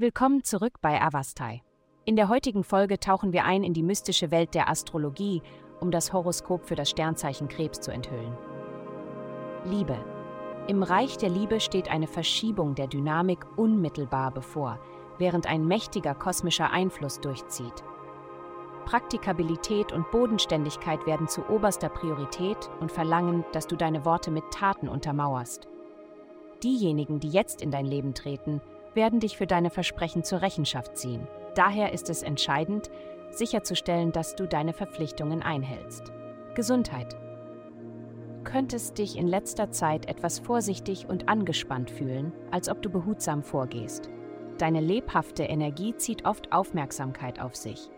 Willkommen zurück bei Avastai. In der heutigen Folge tauchen wir ein in die mystische Welt der Astrologie, um das Horoskop für das Sternzeichen Krebs zu enthüllen. Liebe. Im Reich der Liebe steht eine Verschiebung der Dynamik unmittelbar bevor, während ein mächtiger kosmischer Einfluss durchzieht. Praktikabilität und Bodenständigkeit werden zu oberster Priorität und verlangen, dass du deine Worte mit Taten untermauerst. Diejenigen, die jetzt in dein Leben treten, werden dich für deine Versprechen zur Rechenschaft ziehen. Daher ist es entscheidend, sicherzustellen, dass du deine Verpflichtungen einhältst. Gesundheit. Könntest dich in letzter Zeit etwas vorsichtig und angespannt fühlen, als ob du behutsam vorgehst. Deine lebhafte Energie zieht oft Aufmerksamkeit auf sich.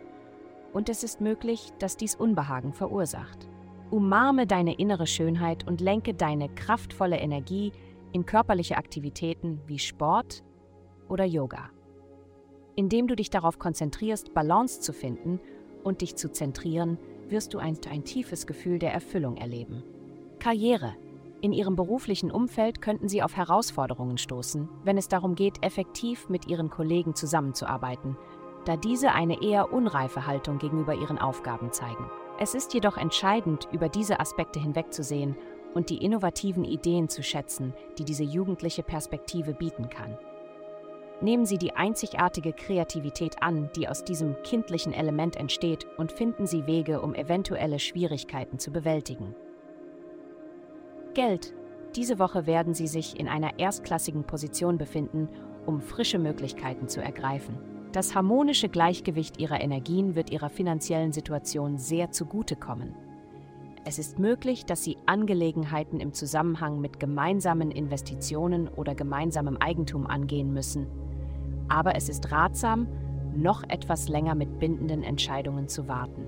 Und es ist möglich, dass dies Unbehagen verursacht. Umarme deine innere Schönheit und lenke deine kraftvolle Energie in körperliche Aktivitäten wie Sport oder Yoga. Indem du dich darauf konzentrierst, Balance zu finden und dich zu zentrieren, wirst du ein, ein tiefes Gefühl der Erfüllung erleben. Karriere. In ihrem beruflichen Umfeld könnten sie auf Herausforderungen stoßen, wenn es darum geht, effektiv mit ihren Kollegen zusammenzuarbeiten, da diese eine eher unreife Haltung gegenüber ihren Aufgaben zeigen. Es ist jedoch entscheidend, über diese Aspekte hinwegzusehen und die innovativen Ideen zu schätzen, die diese jugendliche Perspektive bieten kann. Nehmen Sie die einzigartige Kreativität an, die aus diesem kindlichen Element entsteht, und finden Sie Wege, um eventuelle Schwierigkeiten zu bewältigen. Geld. Diese Woche werden Sie sich in einer erstklassigen Position befinden, um frische Möglichkeiten zu ergreifen. Das harmonische Gleichgewicht Ihrer Energien wird Ihrer finanziellen Situation sehr zugutekommen. Es ist möglich, dass Sie Angelegenheiten im Zusammenhang mit gemeinsamen Investitionen oder gemeinsamem Eigentum angehen müssen, aber es ist ratsam, noch etwas länger mit bindenden Entscheidungen zu warten.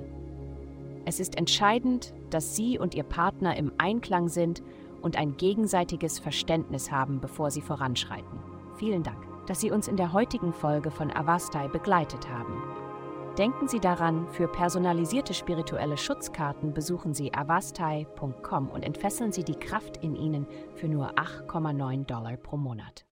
Es ist entscheidend, dass Sie und Ihr Partner im Einklang sind und ein gegenseitiges Verständnis haben, bevor Sie voranschreiten. Vielen Dank, dass Sie uns in der heutigen Folge von Avastai begleitet haben. Denken Sie daran, für personalisierte spirituelle Schutzkarten besuchen Sie avastai.com und entfesseln Sie die Kraft in Ihnen für nur 8,9 Dollar pro Monat.